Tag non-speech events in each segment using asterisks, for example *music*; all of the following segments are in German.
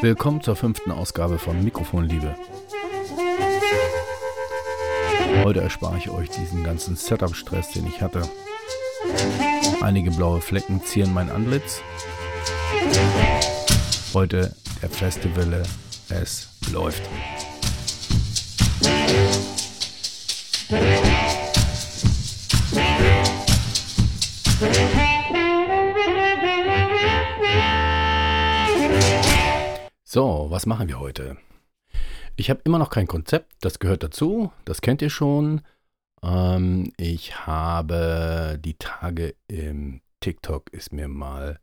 Willkommen zur fünften Ausgabe von Mikrofonliebe. Heute erspare ich euch diesen ganzen Setup-Stress, den ich hatte. Einige blaue Flecken zieren mein Antlitz. Heute der Festival, es läuft. Was machen wir heute? Ich habe immer noch kein Konzept, das gehört dazu, das kennt ihr schon. Ähm, ich habe die Tage im TikTok ist mir mal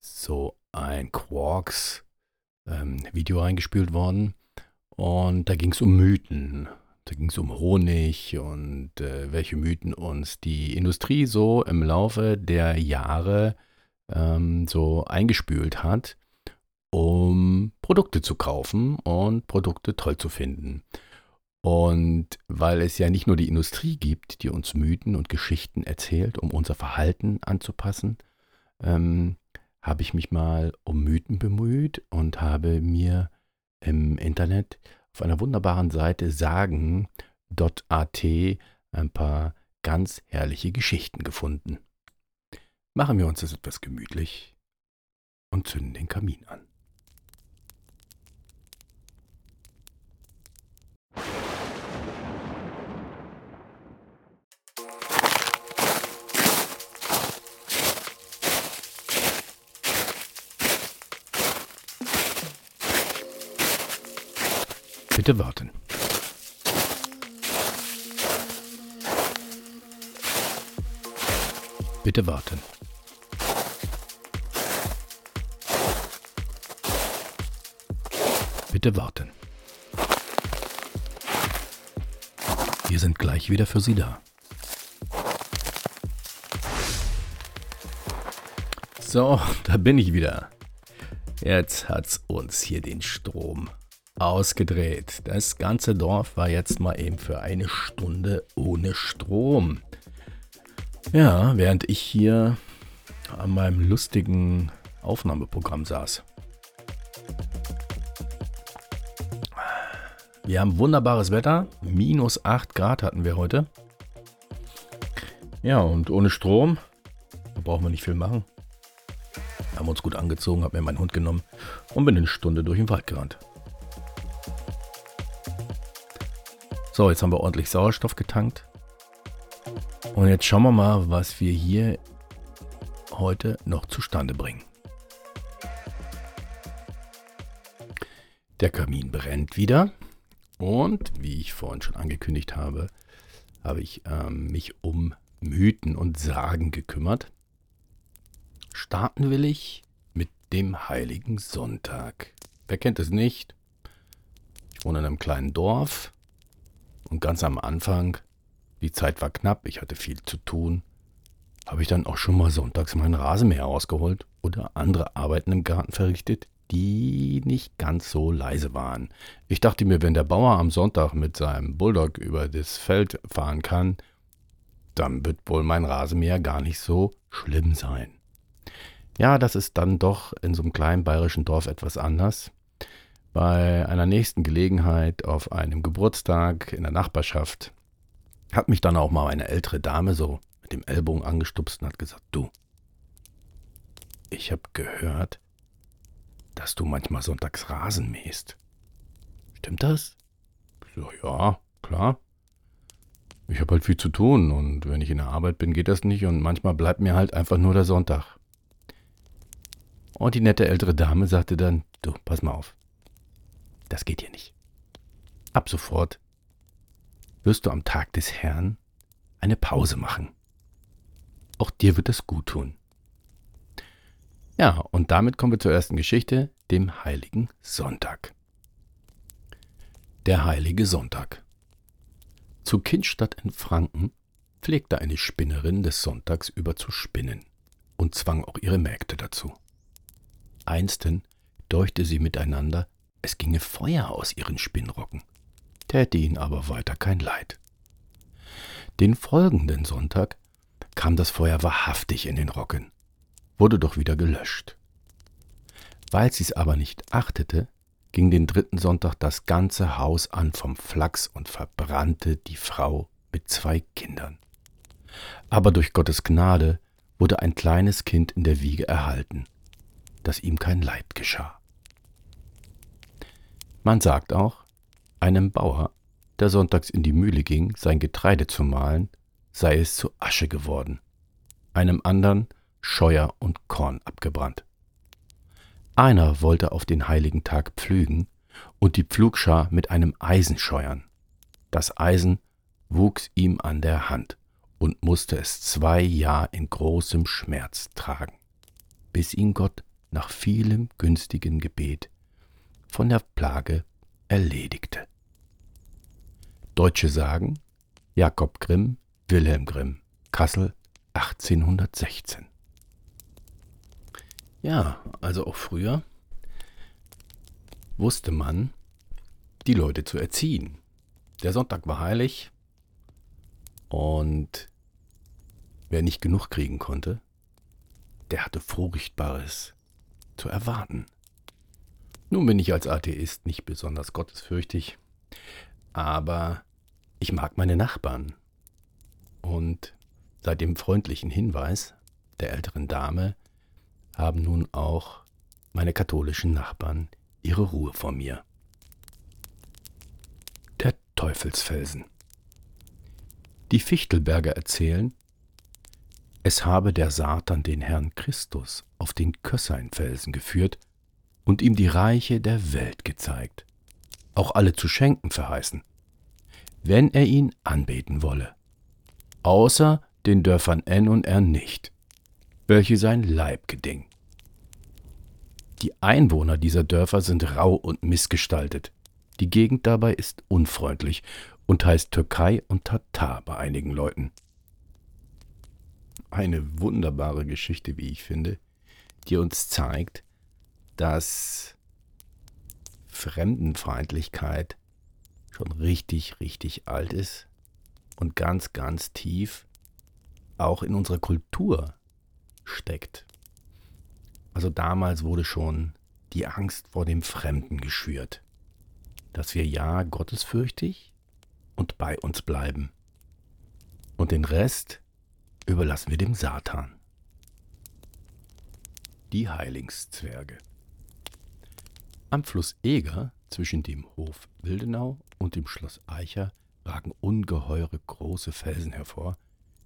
so ein Quarks ähm, Video reingespült worden und da ging es um Mythen. Da ging es um Honig und äh, welche Mythen uns die Industrie so im Laufe der Jahre ähm, so eingespült hat um Produkte zu kaufen und Produkte toll zu finden. Und weil es ja nicht nur die Industrie gibt, die uns Mythen und Geschichten erzählt, um unser Verhalten anzupassen, ähm, habe ich mich mal um Mythen bemüht und habe mir im Internet auf einer wunderbaren Seite sagen.at ein paar ganz herrliche Geschichten gefunden. Machen wir uns das etwas gemütlich und zünden den Kamin an. Bitte warten. Bitte warten. Bitte warten. Wir sind gleich wieder für Sie da. So, *laughs* da bin ich wieder. Jetzt hat's uns hier den Strom ausgedreht. Das ganze Dorf war jetzt mal eben für eine Stunde ohne Strom. Ja, während ich hier an meinem lustigen Aufnahmeprogramm saß. Wir haben wunderbares Wetter. Minus 8 Grad hatten wir heute. Ja, und ohne Strom, brauchen wir nicht viel machen. Haben uns gut angezogen, hab mir meinen Hund genommen und bin eine Stunde durch den Wald gerannt. So, jetzt haben wir ordentlich Sauerstoff getankt. Und jetzt schauen wir mal, was wir hier heute noch zustande bringen. Der Kamin brennt wieder. Und wie ich vorhin schon angekündigt habe, habe ich ähm, mich um Mythen und Sagen gekümmert. Starten will ich mit dem heiligen Sonntag. Wer kennt es nicht? Ich wohne in einem kleinen Dorf und ganz am Anfang, die Zeit war knapp, ich hatte viel zu tun, habe ich dann auch schon mal sonntags meinen Rasenmäher rausgeholt oder andere Arbeiten im Garten verrichtet, die nicht ganz so leise waren. Ich dachte mir, wenn der Bauer am Sonntag mit seinem Bulldog über das Feld fahren kann, dann wird wohl mein Rasenmäher gar nicht so schlimm sein. Ja, das ist dann doch in so einem kleinen bayerischen Dorf etwas anders. Bei einer nächsten Gelegenheit auf einem Geburtstag in der Nachbarschaft hat mich dann auch mal eine ältere Dame so mit dem Ellbogen angestupst und hat gesagt, du, ich habe gehört, dass du manchmal sonntags Rasen mähst. Stimmt das? So, ja, klar. Ich habe halt viel zu tun und wenn ich in der Arbeit bin, geht das nicht und manchmal bleibt mir halt einfach nur der Sonntag. Und die nette ältere Dame sagte dann, du, pass mal auf. Das geht hier nicht. Ab sofort wirst du am Tag des Herrn eine Pause machen. Auch dir wird es gut tun. Ja, und damit kommen wir zur ersten Geschichte, dem heiligen Sonntag. Der heilige Sonntag. Zu Kindstadt in Franken pflegte eine Spinnerin des Sonntags über zu spinnen und zwang auch ihre Mägde dazu. Einsten deuchte sie miteinander, es ginge Feuer aus ihren Spinnrocken, täte ihnen aber weiter kein Leid. Den folgenden Sonntag kam das Feuer wahrhaftig in den Rocken, wurde doch wieder gelöscht. Weil sie's aber nicht achtete, ging den dritten Sonntag das ganze Haus an vom Flachs und verbrannte die Frau mit zwei Kindern. Aber durch Gottes Gnade wurde ein kleines Kind in der Wiege erhalten, dass ihm kein Leid geschah. Man sagt auch, einem Bauer, der sonntags in die Mühle ging, sein Getreide zu mahlen, sei es zu Asche geworden, einem anderen Scheuer und Korn abgebrannt. Einer wollte auf den heiligen Tag pflügen und die Pflugschar mit einem Eisen scheuern. Das Eisen wuchs ihm an der Hand und musste es zwei Jahr in großem Schmerz tragen, bis ihn Gott nach vielem günstigen Gebet von der Plage erledigte. Deutsche sagen Jakob Grimm, Wilhelm Grimm, Kassel 1816. Ja, also auch früher wusste man, die Leute zu erziehen. Der Sonntag war heilig und wer nicht genug kriegen konnte, der hatte Furchtbares zu erwarten. Nun bin ich als Atheist nicht besonders gottesfürchtig, aber ich mag meine Nachbarn. Und seit dem freundlichen Hinweis der älteren Dame haben nun auch meine katholischen Nachbarn ihre Ruhe vor mir. Der Teufelsfelsen. Die Fichtelberger erzählen, es habe der Satan den Herrn Christus auf den Kösseinfelsen geführt und ihm die Reiche der Welt gezeigt, auch alle zu schenken verheißen, wenn er ihn anbeten wolle, außer den Dörfern N und R nicht, welche sein Leib geding. Die Einwohner dieser Dörfer sind rau und missgestaltet. Die Gegend dabei ist unfreundlich und heißt Türkei und Tatar bei einigen Leuten. Eine wunderbare Geschichte, wie ich finde, die uns zeigt, dass Fremdenfeindlichkeit schon richtig, richtig alt ist und ganz, ganz tief auch in unserer Kultur steckt. Also damals wurde schon die Angst vor dem Fremden geschürt, dass wir ja gottesfürchtig und bei uns bleiben. Und den Rest überlassen wir dem Satan. Die Heilingszwerge. Am Fluss Eger zwischen dem Hof Wildenau und dem Schloss Eicher ragen ungeheure große Felsen hervor,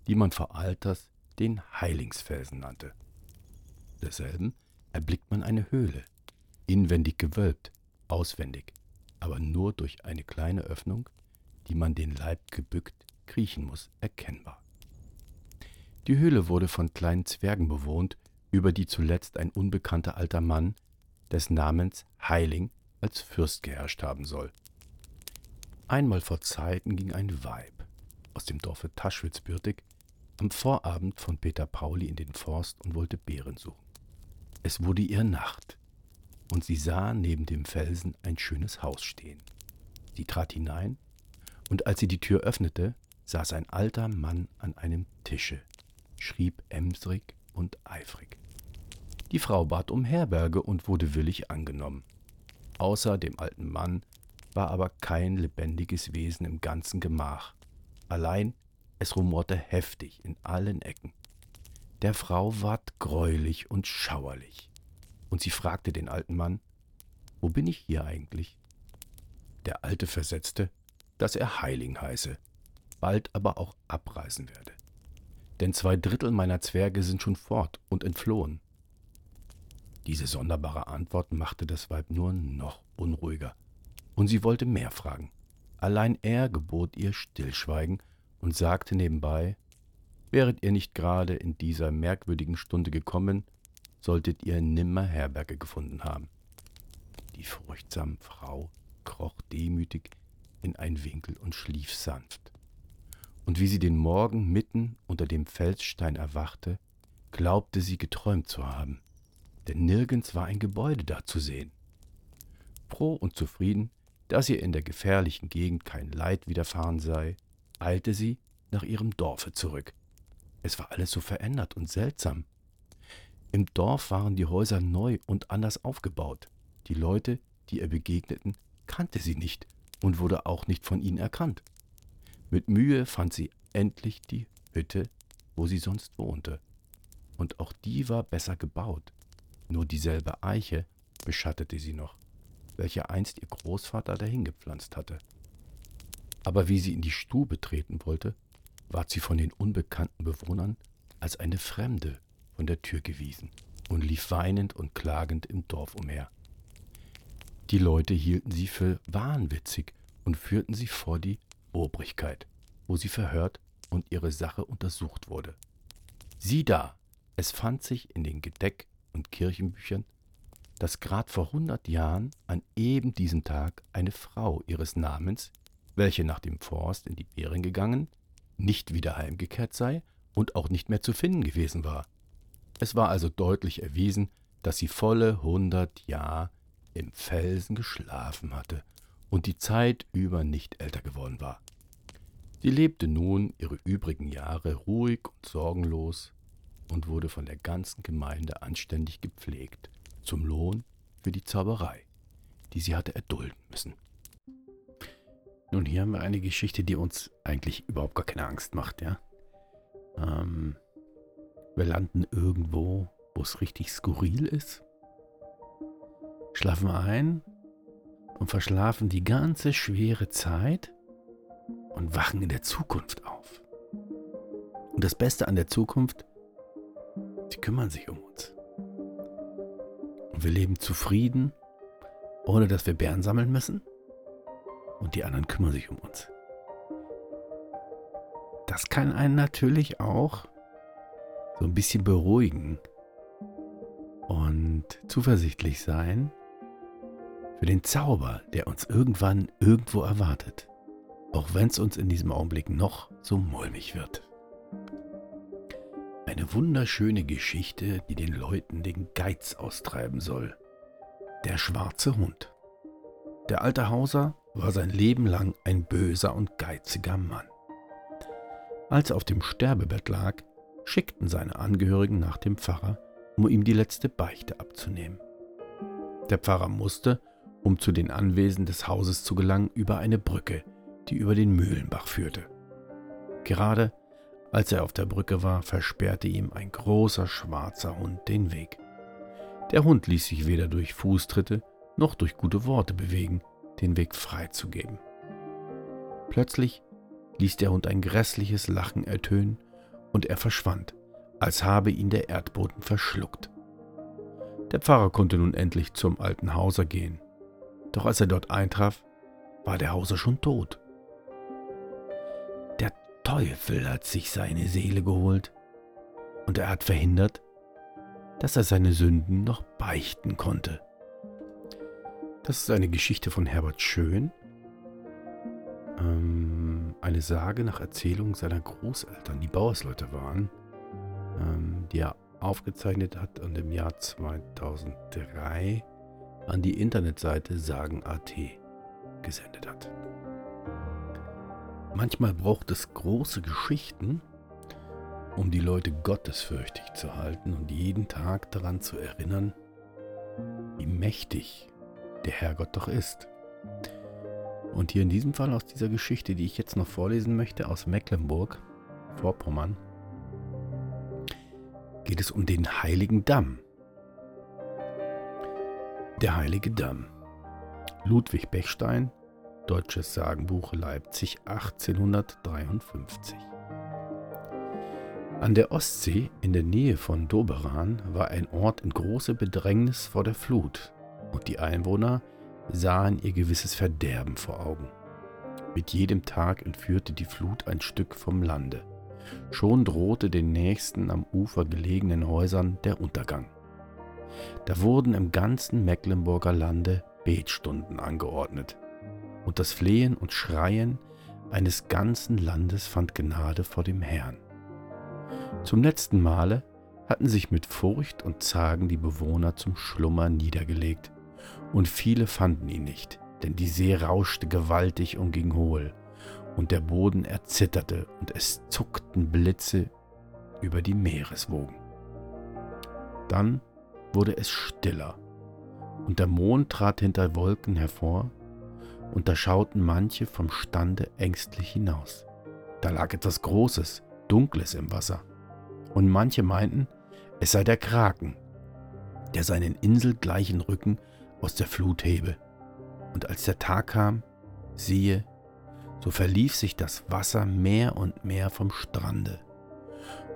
die man vor Alters den Heilingsfelsen nannte. Desselben erblickt man eine Höhle, inwendig gewölbt, auswendig, aber nur durch eine kleine Öffnung, die man den Leib gebückt kriechen muss, erkennbar. Die Höhle wurde von kleinen Zwergen bewohnt, über die zuletzt ein unbekannter alter Mann, des Namens Heiling, als Fürst geherrscht haben soll. Einmal vor Zeiten ging ein Weib aus dem Dorfe Taschwitzbürtig am Vorabend von Peter Pauli in den Forst und wollte Beeren suchen. Es wurde ihr Nacht, und sie sah neben dem Felsen ein schönes Haus stehen. Sie trat hinein, und als sie die Tür öffnete, saß ein alter Mann an einem Tische, schrieb emsrig und eifrig. Die Frau bat um Herberge und wurde willig angenommen. Außer dem alten Mann war aber kein lebendiges Wesen im ganzen Gemach. Allein es rumorte heftig in allen Ecken. Der Frau ward greulich und schauerlich. Und sie fragte den alten Mann, wo bin ich hier eigentlich? Der Alte versetzte, dass er Heiling heiße, bald aber auch abreisen werde. Denn zwei Drittel meiner Zwerge sind schon fort und entflohen. Diese sonderbare Antwort machte das Weib nur noch unruhiger, und sie wollte mehr fragen. Allein er gebot ihr Stillschweigen und sagte nebenbei, Wäret ihr nicht gerade in dieser merkwürdigen Stunde gekommen, solltet ihr nimmer Herberge gefunden haben. Die furchtsame Frau kroch demütig in ein Winkel und schlief sanft. Und wie sie den Morgen mitten unter dem Felsstein erwachte, glaubte sie geträumt zu haben, denn nirgends war ein Gebäude da zu sehen. Froh und zufrieden, dass ihr in der gefährlichen Gegend kein Leid widerfahren sei, eilte sie nach ihrem Dorfe zurück. Es war alles so verändert und seltsam. Im Dorf waren die Häuser neu und anders aufgebaut. Die Leute, die ihr begegneten, kannte sie nicht und wurde auch nicht von ihnen erkannt. Mit Mühe fand sie endlich die Hütte, wo sie sonst wohnte. Und auch die war besser gebaut. Nur dieselbe Eiche beschattete sie noch, welche einst ihr Großvater dahingepflanzt hatte. Aber wie sie in die Stube treten wollte, ward sie von den unbekannten Bewohnern als eine Fremde von der Tür gewiesen und lief weinend und klagend im Dorf umher. Die Leute hielten sie für wahnwitzig und führten sie vor die Obrigkeit, wo sie verhört und ihre Sache untersucht wurde. Sieh da, es fand sich in den Gedeck und Kirchenbüchern, dass grad vor hundert Jahren an eben diesem Tag eine Frau ihres Namens, welche nach dem Forst in die Beeren gegangen, nicht wieder heimgekehrt sei und auch nicht mehr zu finden gewesen war. Es war also deutlich erwiesen, dass sie volle hundert Jahre im Felsen geschlafen hatte und die Zeit über nicht älter geworden war. Sie lebte nun ihre übrigen Jahre ruhig und sorgenlos und wurde von der ganzen Gemeinde anständig gepflegt, zum Lohn für die Zauberei, die sie hatte erdulden müssen. Nun, hier haben wir eine Geschichte, die uns eigentlich überhaupt gar keine Angst macht, ja. Ähm, wir landen irgendwo, wo es richtig skurril ist schlafen ein und verschlafen die ganze schwere Zeit und wachen in der Zukunft auf. Und das Beste an der Zukunft, sie kümmern sich um uns. Und wir leben zufrieden, ohne dass wir Bären sammeln müssen. Und die anderen kümmern sich um uns. Das kann einen natürlich auch so ein bisschen beruhigen und zuversichtlich sein, für den Zauber, der uns irgendwann irgendwo erwartet, auch wenn es uns in diesem Augenblick noch so mulmig wird. Eine wunderschöne Geschichte, die den Leuten den Geiz austreiben soll. Der schwarze Hund. Der alte Hauser war sein Leben lang ein böser und geiziger Mann. Als er auf dem Sterbebett lag, schickten seine Angehörigen nach dem Pfarrer, um ihm die letzte Beichte abzunehmen. Der Pfarrer musste, um zu den Anwesen des Hauses zu gelangen, über eine Brücke, die über den Mühlenbach führte. Gerade als er auf der Brücke war, versperrte ihm ein großer schwarzer Hund den Weg. Der Hund ließ sich weder durch Fußtritte noch durch gute Worte bewegen, den Weg freizugeben. Plötzlich ließ der Hund ein grässliches Lachen ertönen und er verschwand, als habe ihn der Erdboden verschluckt. Der Pfarrer konnte nun endlich zum alten Hauser gehen. Doch als er dort eintraf, war der Hauser schon tot. Teufel hat sich seine Seele geholt und er hat verhindert, dass er seine Sünden noch beichten konnte. Das ist eine Geschichte von Herbert Schön, ähm, eine Sage nach Erzählung seiner Großeltern, die Bauersleute waren, ähm, die er aufgezeichnet hat und im Jahr 2003 an die Internetseite Sagen.at gesendet hat. Manchmal braucht es große Geschichten, um die Leute gottesfürchtig zu halten und jeden Tag daran zu erinnern, wie mächtig der Herrgott doch ist. Und hier in diesem Fall aus dieser Geschichte, die ich jetzt noch vorlesen möchte, aus Mecklenburg, Vorpommern, geht es um den Heiligen Damm. Der Heilige Damm. Ludwig Bechstein, Deutsches Sagenbuch Leipzig 1853. An der Ostsee in der Nähe von Doberan war ein Ort in großer Bedrängnis vor der Flut und die Einwohner sahen ihr gewisses Verderben vor Augen. Mit jedem Tag entführte die Flut ein Stück vom Lande. Schon drohte den nächsten am Ufer gelegenen Häusern der Untergang. Da wurden im ganzen Mecklenburger Lande Betstunden angeordnet. Und das Flehen und Schreien eines ganzen Landes fand Gnade vor dem Herrn. Zum letzten Male hatten sich mit Furcht und Zagen die Bewohner zum Schlummer niedergelegt, und viele fanden ihn nicht, denn die See rauschte gewaltig und ging hohl, und der Boden erzitterte, und es zuckten Blitze über die Meereswogen. Dann wurde es stiller, und der Mond trat hinter Wolken hervor, und da schauten manche vom Stande ängstlich hinaus. Da lag etwas Großes, Dunkles im Wasser, und manche meinten, es sei der Kraken, der seinen inselgleichen Rücken aus der Flut hebe. Und als der Tag kam, siehe, so verlief sich das Wasser mehr und mehr vom Strande,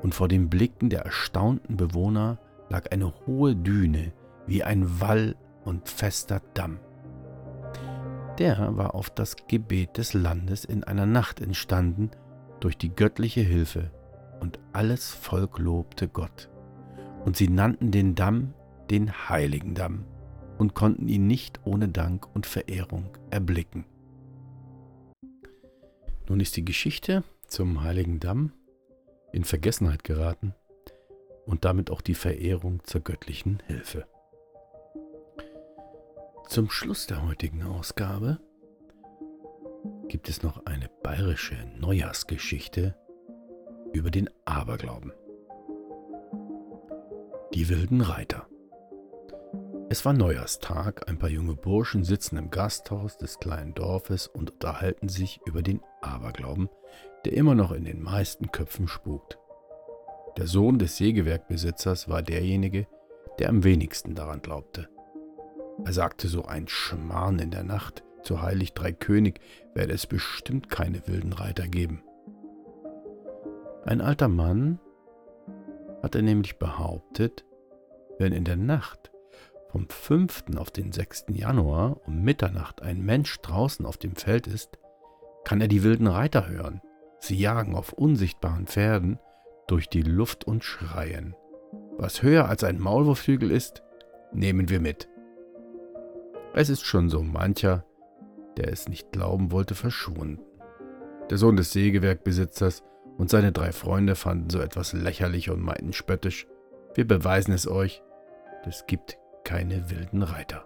und vor den Blicken der erstaunten Bewohner lag eine hohe Düne wie ein Wall und fester Damm. Der war auf das Gebet des Landes in einer Nacht entstanden durch die göttliche Hilfe, und alles Volk lobte Gott. Und sie nannten den Damm den heiligen Damm und konnten ihn nicht ohne Dank und Verehrung erblicken. Nun ist die Geschichte zum heiligen Damm in Vergessenheit geraten und damit auch die Verehrung zur göttlichen Hilfe. Zum Schluss der heutigen Ausgabe gibt es noch eine bayerische Neujahrsgeschichte über den Aberglauben. Die wilden Reiter. Es war Neujahrstag, ein paar junge Burschen sitzen im Gasthaus des kleinen Dorfes und unterhalten sich über den Aberglauben, der immer noch in den meisten Köpfen spukt. Der Sohn des Sägewerkbesitzers war derjenige, der am wenigsten daran glaubte. Er sagte so ein Schmarrn in der Nacht, zu Heilig Drei König werde es bestimmt keine wilden Reiter geben. Ein alter Mann hatte nämlich behauptet, wenn in der Nacht vom 5. auf den 6. Januar um Mitternacht ein Mensch draußen auf dem Feld ist, kann er die wilden Reiter hören. Sie jagen auf unsichtbaren Pferden durch die Luft und schreien. Was höher als ein Maulwurfhügel ist, nehmen wir mit. Es ist schon so mancher, der es nicht glauben wollte, verschwunden. Der Sohn des Sägewerkbesitzers und seine drei Freunde fanden so etwas lächerlich und meinten spöttisch, wir beweisen es euch, es gibt keine wilden Reiter.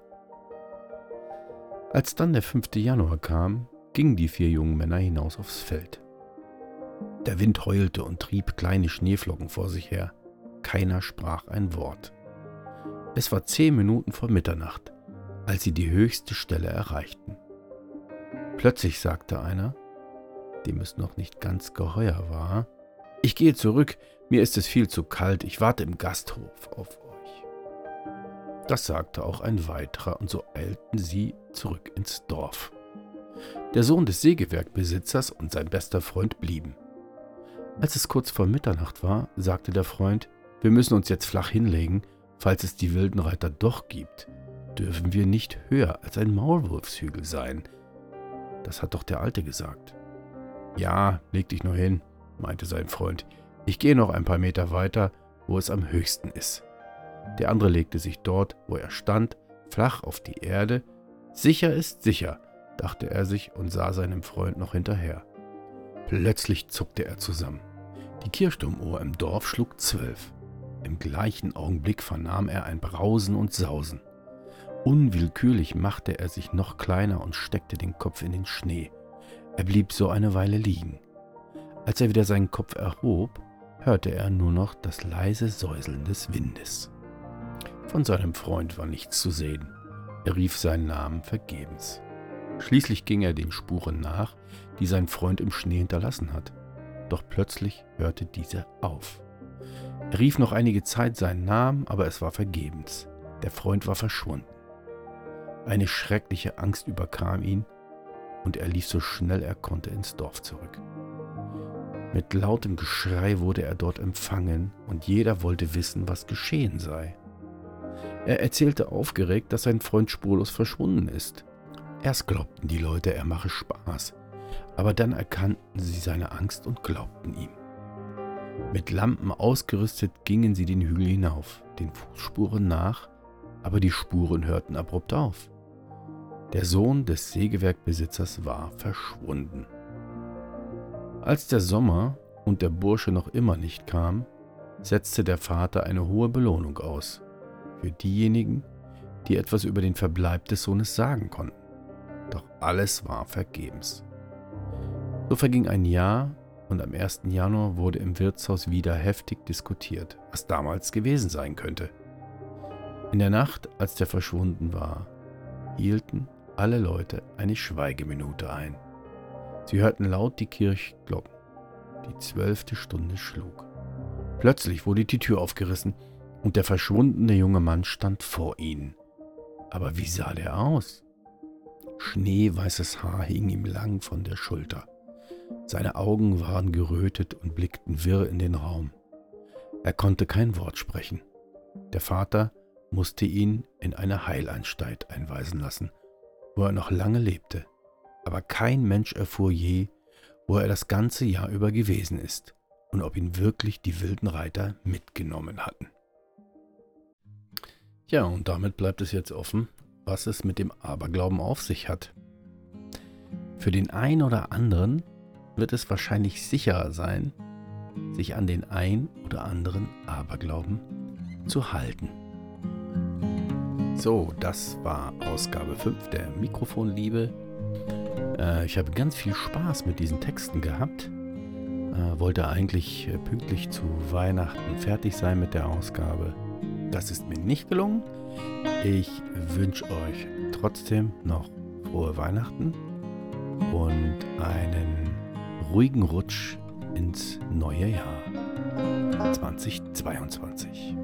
Als dann der 5. Januar kam, gingen die vier jungen Männer hinaus aufs Feld. Der Wind heulte und trieb kleine Schneeflocken vor sich her. Keiner sprach ein Wort. Es war zehn Minuten vor Mitternacht, als sie die höchste Stelle erreichten. Plötzlich sagte einer, dem es noch nicht ganz geheuer war, ich gehe zurück, mir ist es viel zu kalt, ich warte im Gasthof auf das sagte auch ein weiterer, und so eilten sie zurück ins Dorf. Der Sohn des Sägewerkbesitzers und sein bester Freund blieben. Als es kurz vor Mitternacht war, sagte der Freund, wir müssen uns jetzt flach hinlegen, falls es die wilden Reiter doch gibt, dürfen wir nicht höher als ein Maulwurfshügel sein. Das hat doch der Alte gesagt. Ja, leg dich nur hin, meinte sein Freund. Ich gehe noch ein paar Meter weiter, wo es am höchsten ist. Der andere legte sich dort, wo er stand, flach auf die Erde. Sicher ist sicher, dachte er sich und sah seinem Freund noch hinterher. Plötzlich zuckte er zusammen. Die Kirchturmuhr im Dorf schlug zwölf. Im gleichen Augenblick vernahm er ein Brausen und Sausen. Unwillkürlich machte er sich noch kleiner und steckte den Kopf in den Schnee. Er blieb so eine Weile liegen. Als er wieder seinen Kopf erhob, hörte er nur noch das leise Säuseln des Windes. Von seinem Freund war nichts zu sehen. Er rief seinen Namen vergebens. Schließlich ging er den Spuren nach, die sein Freund im Schnee hinterlassen hat. Doch plötzlich hörte diese auf. Er rief noch einige Zeit seinen Namen, aber es war vergebens. Der Freund war verschwunden. Eine schreckliche Angst überkam ihn und er lief so schnell er konnte ins Dorf zurück. Mit lautem Geschrei wurde er dort empfangen und jeder wollte wissen, was geschehen sei. Er erzählte aufgeregt, dass sein Freund spurlos verschwunden ist. Erst glaubten die Leute, er mache Spaß, aber dann erkannten sie seine Angst und glaubten ihm. Mit Lampen ausgerüstet gingen sie den Hügel hinauf, den Fußspuren nach, aber die Spuren hörten abrupt auf. Der Sohn des Sägewerkbesitzers war verschwunden. Als der Sommer und der Bursche noch immer nicht kam, setzte der Vater eine hohe Belohnung aus für diejenigen, die etwas über den Verbleib des Sohnes sagen konnten. Doch alles war vergebens. So verging ein Jahr und am 1. Januar wurde im Wirtshaus wieder heftig diskutiert, was damals gewesen sein könnte. In der Nacht, als der verschwunden war, hielten alle Leute eine Schweigeminute ein. Sie hörten laut die Kirchglocken. Die zwölfte Stunde schlug. Plötzlich wurde die Tür aufgerissen und der verschwundene junge Mann stand vor ihnen. Aber wie sah der aus? Schneeweißes Haar hing ihm lang von der Schulter. Seine Augen waren gerötet und blickten wirr in den Raum. Er konnte kein Wort sprechen. Der Vater musste ihn in eine Heilanstalt einweisen lassen, wo er noch lange lebte. Aber kein Mensch erfuhr je, wo er das ganze Jahr über gewesen ist und ob ihn wirklich die wilden Reiter mitgenommen hatten. Ja, und damit bleibt es jetzt offen, was es mit dem Aberglauben auf sich hat. Für den einen oder anderen wird es wahrscheinlich sicherer sein, sich an den ein oder anderen Aberglauben zu halten. So, das war Ausgabe 5 der Mikrofonliebe. Äh, ich habe ganz viel Spaß mit diesen Texten gehabt. Äh, wollte eigentlich äh, pünktlich zu Weihnachten fertig sein mit der Ausgabe. Das ist mir nicht gelungen. Ich wünsche euch trotzdem noch frohe Weihnachten und einen ruhigen Rutsch ins neue Jahr 2022.